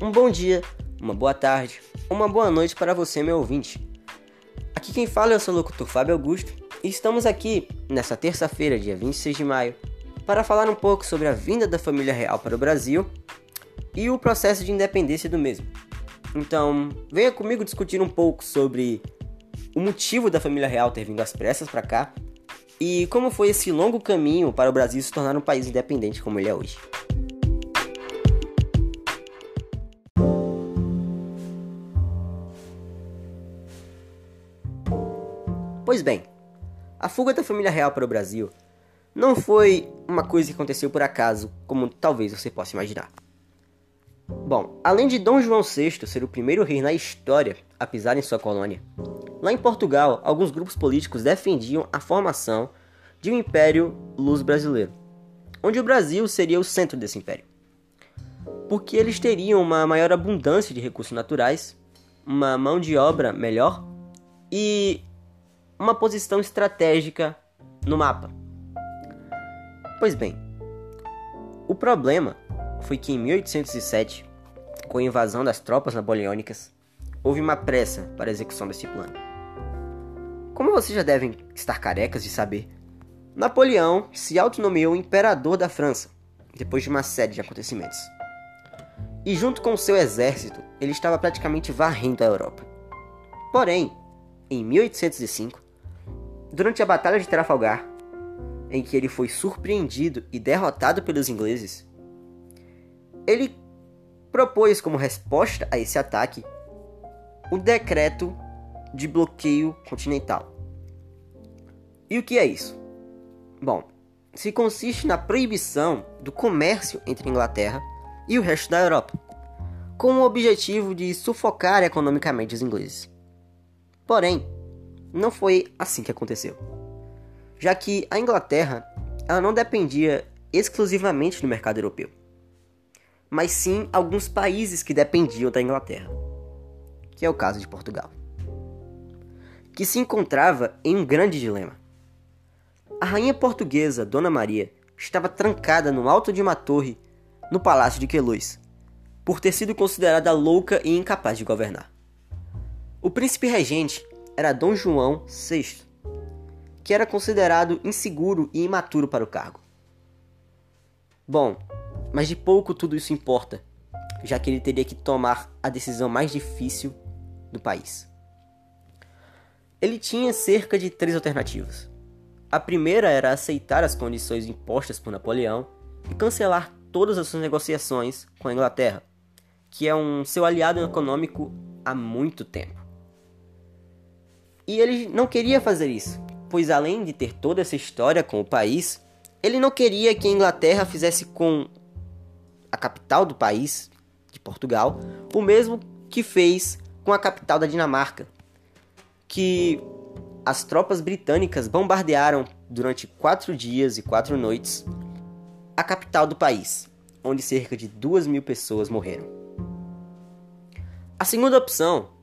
Um bom dia, uma boa tarde, uma boa noite para você, meu ouvinte. Aqui quem fala é o seu locutor Fábio Augusto e estamos aqui nessa terça-feira, dia 26 de maio, para falar um pouco sobre a vinda da família real para o Brasil e o processo de independência do mesmo. Então, venha comigo discutir um pouco sobre o motivo da família real ter vindo às pressas para cá e como foi esse longo caminho para o Brasil se tornar um país independente como ele é hoje. A fuga da família real para o Brasil não foi uma coisa que aconteceu por acaso, como talvez você possa imaginar. Bom, além de Dom João VI ser o primeiro rei na história a pisar em sua colônia, lá em Portugal, alguns grupos políticos defendiam a formação de um império luz-brasileiro, onde o Brasil seria o centro desse império. Porque eles teriam uma maior abundância de recursos naturais, uma mão de obra melhor e uma posição estratégica no mapa. Pois bem, o problema foi que em 1807, com a invasão das tropas napoleônicas, houve uma pressa para a execução desse plano. Como vocês já devem estar carecas de saber, Napoleão se autonomeou imperador da França, depois de uma série de acontecimentos. E junto com seu exército, ele estava praticamente varrendo a Europa. Porém, em 1805, durante a Batalha de Trafalgar, em que ele foi surpreendido e derrotado pelos ingleses, ele propôs como resposta a esse ataque o decreto de bloqueio continental. E o que é isso? Bom, se consiste na proibição do comércio entre a Inglaterra e o resto da Europa, com o objetivo de sufocar economicamente os ingleses. Porém, não foi assim que aconteceu, já que a Inglaterra ela não dependia exclusivamente do mercado europeu mas sim alguns países que dependiam da Inglaterra, que é o caso de Portugal, que se encontrava em um grande dilema. A rainha portuguesa, Dona Maria, estava trancada no alto de uma torre no palácio de Queluz, por ter sido considerada louca e incapaz de governar. O príncipe regente era Dom João VI, que era considerado inseguro e imaturo para o cargo. Bom, mas de pouco tudo isso importa, já que ele teria que tomar a decisão mais difícil do país. Ele tinha cerca de três alternativas. A primeira era aceitar as condições impostas por Napoleão e cancelar todas as suas negociações com a Inglaterra, que é um seu aliado econômico há muito tempo. E ele não queria fazer isso, pois além de ter toda essa história com o país, ele não queria que a Inglaterra fizesse com a capital do país, de Portugal, o mesmo que fez com a capital da Dinamarca, que as tropas britânicas bombardearam durante quatro dias e quatro noites a capital do país, onde cerca de duas mil pessoas morreram. A segunda opção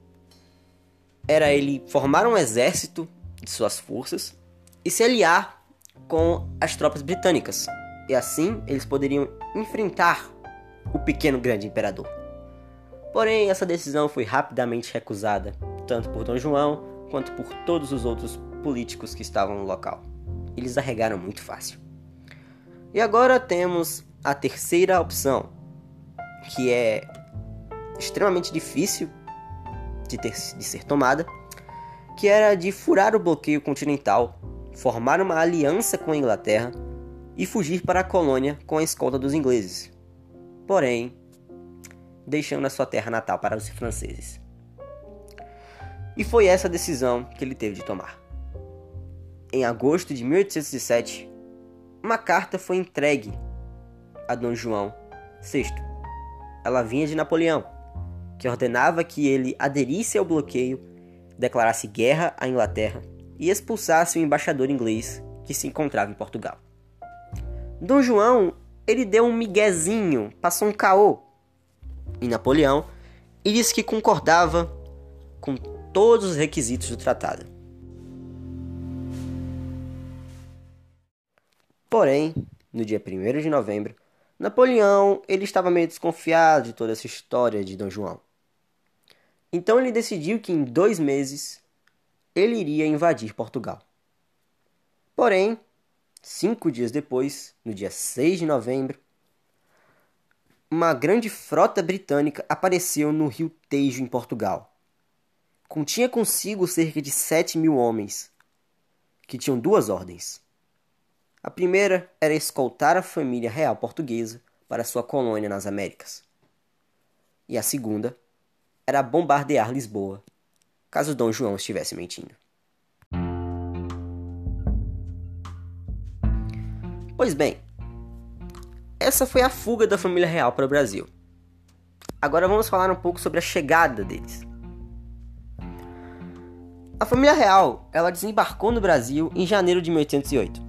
era ele formar um exército de suas forças e se aliar com as tropas britânicas, e assim eles poderiam enfrentar o pequeno grande imperador. Porém, essa decisão foi rapidamente recusada, tanto por Dom João quanto por todos os outros políticos que estavam no local. Eles arregaram muito fácil. E agora temos a terceira opção, que é extremamente difícil de, ter, de ser tomada, que era de furar o bloqueio continental, formar uma aliança com a Inglaterra e fugir para a colônia com a escolta dos ingleses, porém deixando a sua terra natal para os franceses. E foi essa decisão que ele teve de tomar. Em agosto de 1807, uma carta foi entregue a Dom João VI. Ela vinha de Napoleão, que ordenava que ele aderisse ao bloqueio, declarasse guerra à Inglaterra e expulsasse o embaixador inglês que se encontrava em Portugal. Dom João ele deu um miguezinho, passou um caô em Napoleão e disse que concordava com todos os requisitos do tratado. Porém, no dia 1 de novembro, Napoleão ele estava meio desconfiado de toda essa história de Dom João. Então ele decidiu que em dois meses ele iria invadir Portugal. Porém, cinco dias depois, no dia 6 de novembro, uma grande frota britânica apareceu no rio Tejo, em Portugal. Continha consigo cerca de 7 mil homens, que tinham duas ordens. A primeira era escoltar a família real portuguesa para sua colônia nas Américas. E a segunda era bombardear Lisboa, caso Dom João estivesse mentindo. Pois bem, essa foi a fuga da família real para o Brasil. Agora vamos falar um pouco sobre a chegada deles. A família real, ela desembarcou no Brasil em janeiro de 1808.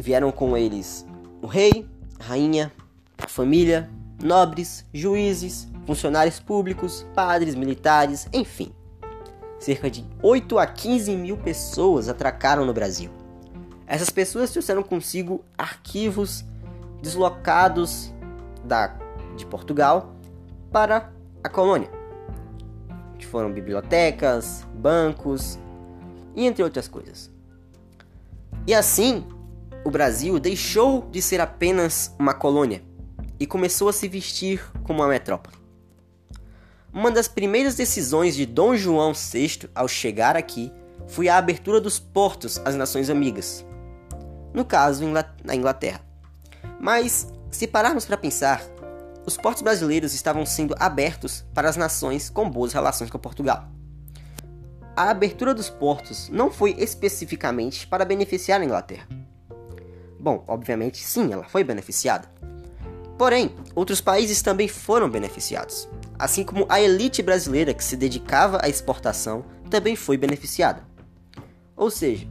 Vieram com eles o rei, a rainha, a família, nobres, juízes, funcionários públicos, padres, militares, enfim. Cerca de 8 a 15 mil pessoas atracaram no Brasil. Essas pessoas trouxeram consigo arquivos deslocados da, de Portugal para a colônia. Que foram bibliotecas, bancos entre outras coisas. E assim, o Brasil deixou de ser apenas uma colônia e começou a se vestir como uma metrópole. Uma das primeiras decisões de Dom João VI ao chegar aqui foi a abertura dos portos às nações amigas, no caso na Inglaterra. Mas, se pararmos para pensar, os portos brasileiros estavam sendo abertos para as nações com boas relações com Portugal. A abertura dos portos não foi especificamente para beneficiar a Inglaterra. Bom, obviamente sim, ela foi beneficiada. Porém, outros países também foram beneficiados, assim como a elite brasileira que se dedicava à exportação também foi beneficiada. Ou seja,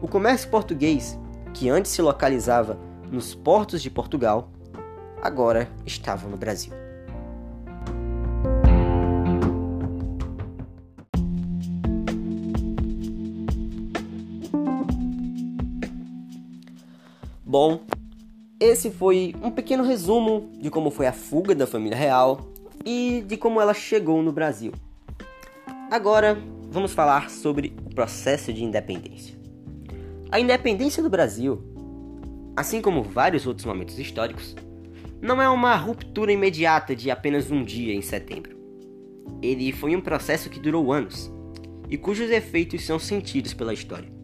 o comércio português que antes se localizava nos portos de Portugal, agora estava no Brasil. Bom, esse foi um pequeno resumo de como foi a fuga da família real e de como ela chegou no Brasil. Agora vamos falar sobre o processo de independência. A independência do Brasil, assim como vários outros momentos históricos, não é uma ruptura imediata de apenas um dia em setembro. Ele foi um processo que durou anos e cujos efeitos são sentidos pela história.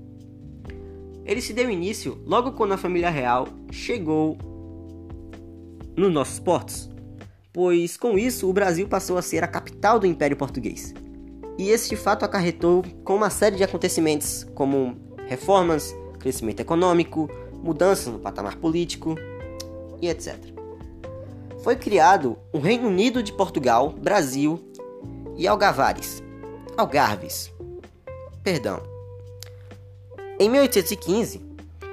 Ele se deu início logo quando a família real chegou nos nossos portos, pois com isso o Brasil passou a ser a capital do Império Português. E este fato acarretou com uma série de acontecimentos, como reformas, crescimento econômico, mudanças no patamar político e etc. Foi criado o Reino Unido de Portugal, Brasil e Algavares. Algarves. Perdão. Em 1815,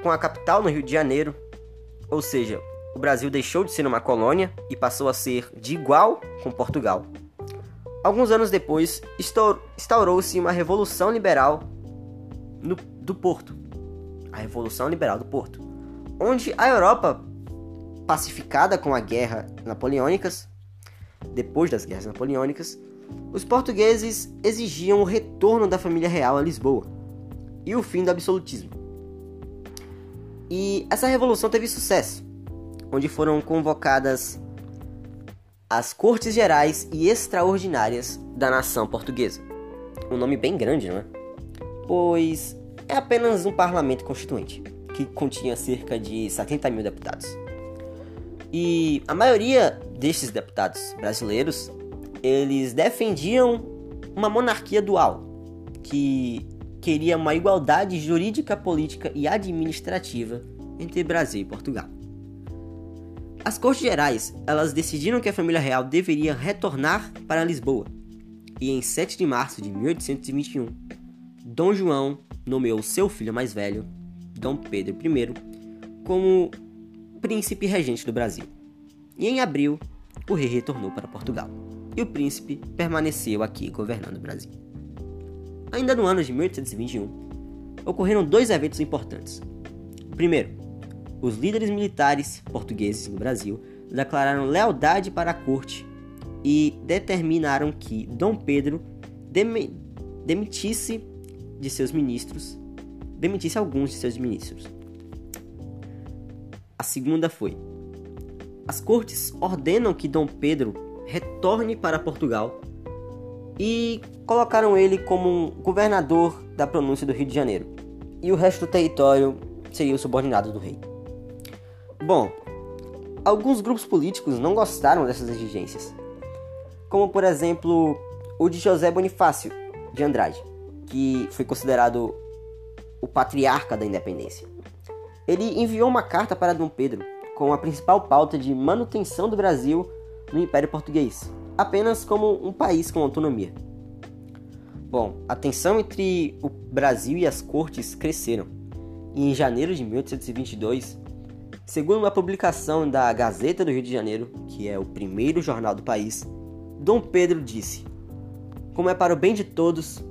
com a capital no Rio de Janeiro, ou seja, o Brasil deixou de ser uma colônia e passou a ser de igual com Portugal. Alguns anos depois, instaurou-se uma revolução liberal no, do Porto, a Revolução Liberal do Porto, onde a Europa, pacificada com a guerra napoleônicas, depois das guerras napoleônicas, os portugueses exigiam o retorno da família real a Lisboa e o fim do absolutismo. E essa revolução teve sucesso, onde foram convocadas as Cortes Gerais e Extraordinárias da nação portuguesa. Um nome bem grande, não é? Pois é apenas um parlamento constituinte, que continha cerca de 70 mil deputados. E a maioria destes deputados brasileiros, eles defendiam uma monarquia dual, que queria uma igualdade jurídica, política e administrativa entre Brasil e Portugal. As Cortes Gerais, elas decidiram que a família real deveria retornar para Lisboa. E em 7 de março de 1821, Dom João nomeou seu filho mais velho, Dom Pedro I, como príncipe regente do Brasil. E em abril, o rei retornou para Portugal. E o príncipe permaneceu aqui governando o Brasil. Ainda no ano de 1821, ocorreram dois eventos importantes. Primeiro, os líderes militares portugueses no Brasil declararam lealdade para a corte e determinaram que Dom Pedro dem demitisse de seus ministros, demitisse alguns de seus ministros. A segunda foi: as cortes ordenam que Dom Pedro retorne para Portugal e colocaram ele como um governador da pronúncia do Rio de Janeiro. E o resto do território seria o subordinado do rei. Bom, alguns grupos políticos não gostaram dessas exigências, como por exemplo o de José Bonifácio de Andrade, que foi considerado o patriarca da independência. Ele enviou uma carta para Dom Pedro com a principal pauta de manutenção do Brasil no Império Português, apenas como um país com autonomia. Bom, a tensão entre o Brasil e as cortes cresceram, e em janeiro de 1822, segundo uma publicação da Gazeta do Rio de Janeiro, que é o primeiro jornal do país, Dom Pedro disse: Como é para o bem de todos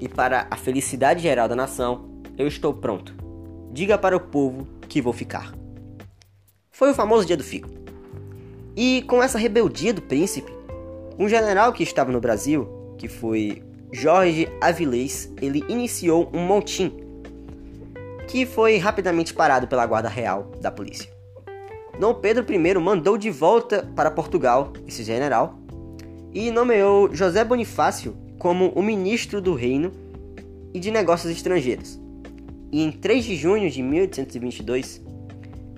e para a felicidade geral da nação, eu estou pronto. Diga para o povo que vou ficar. Foi o famoso dia do fico. E com essa rebeldia do príncipe, um general que estava no Brasil, que foi Jorge Avilés, ele iniciou um montim que foi rapidamente parado pela guarda real da polícia. Dom Pedro I mandou de volta para Portugal esse general e nomeou José Bonifácio como o ministro do reino e de negócios estrangeiros. E em 3 de junho de 1822,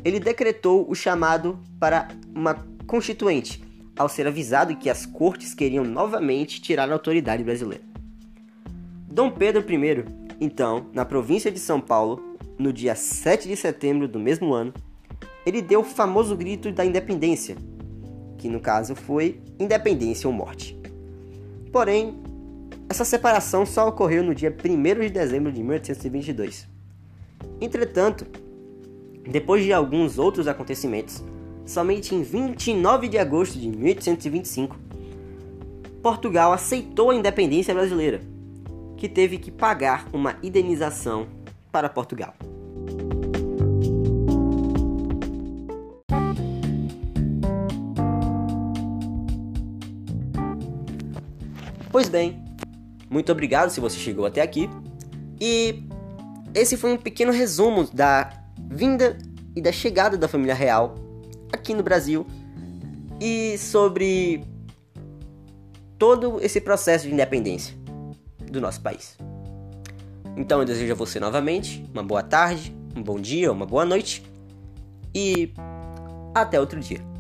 ele decretou o chamado para uma constituinte, ao ser avisado que as cortes queriam novamente tirar a autoridade brasileira. Dom Pedro I, então, na província de São Paulo, no dia 7 de setembro do mesmo ano, ele deu o famoso grito da independência, que no caso foi independência ou morte. Porém, essa separação só ocorreu no dia 1 de dezembro de 1822. Entretanto, depois de alguns outros acontecimentos, somente em 29 de agosto de 1825, Portugal aceitou a independência brasileira, que teve que pagar uma indenização para Portugal. Pois bem, muito obrigado se você chegou até aqui. E esse foi um pequeno resumo da vinda e da chegada da família real aqui no Brasil e sobre todo esse processo de independência do nosso país. Então eu desejo a você novamente uma boa tarde, um bom dia, uma boa noite e até outro dia.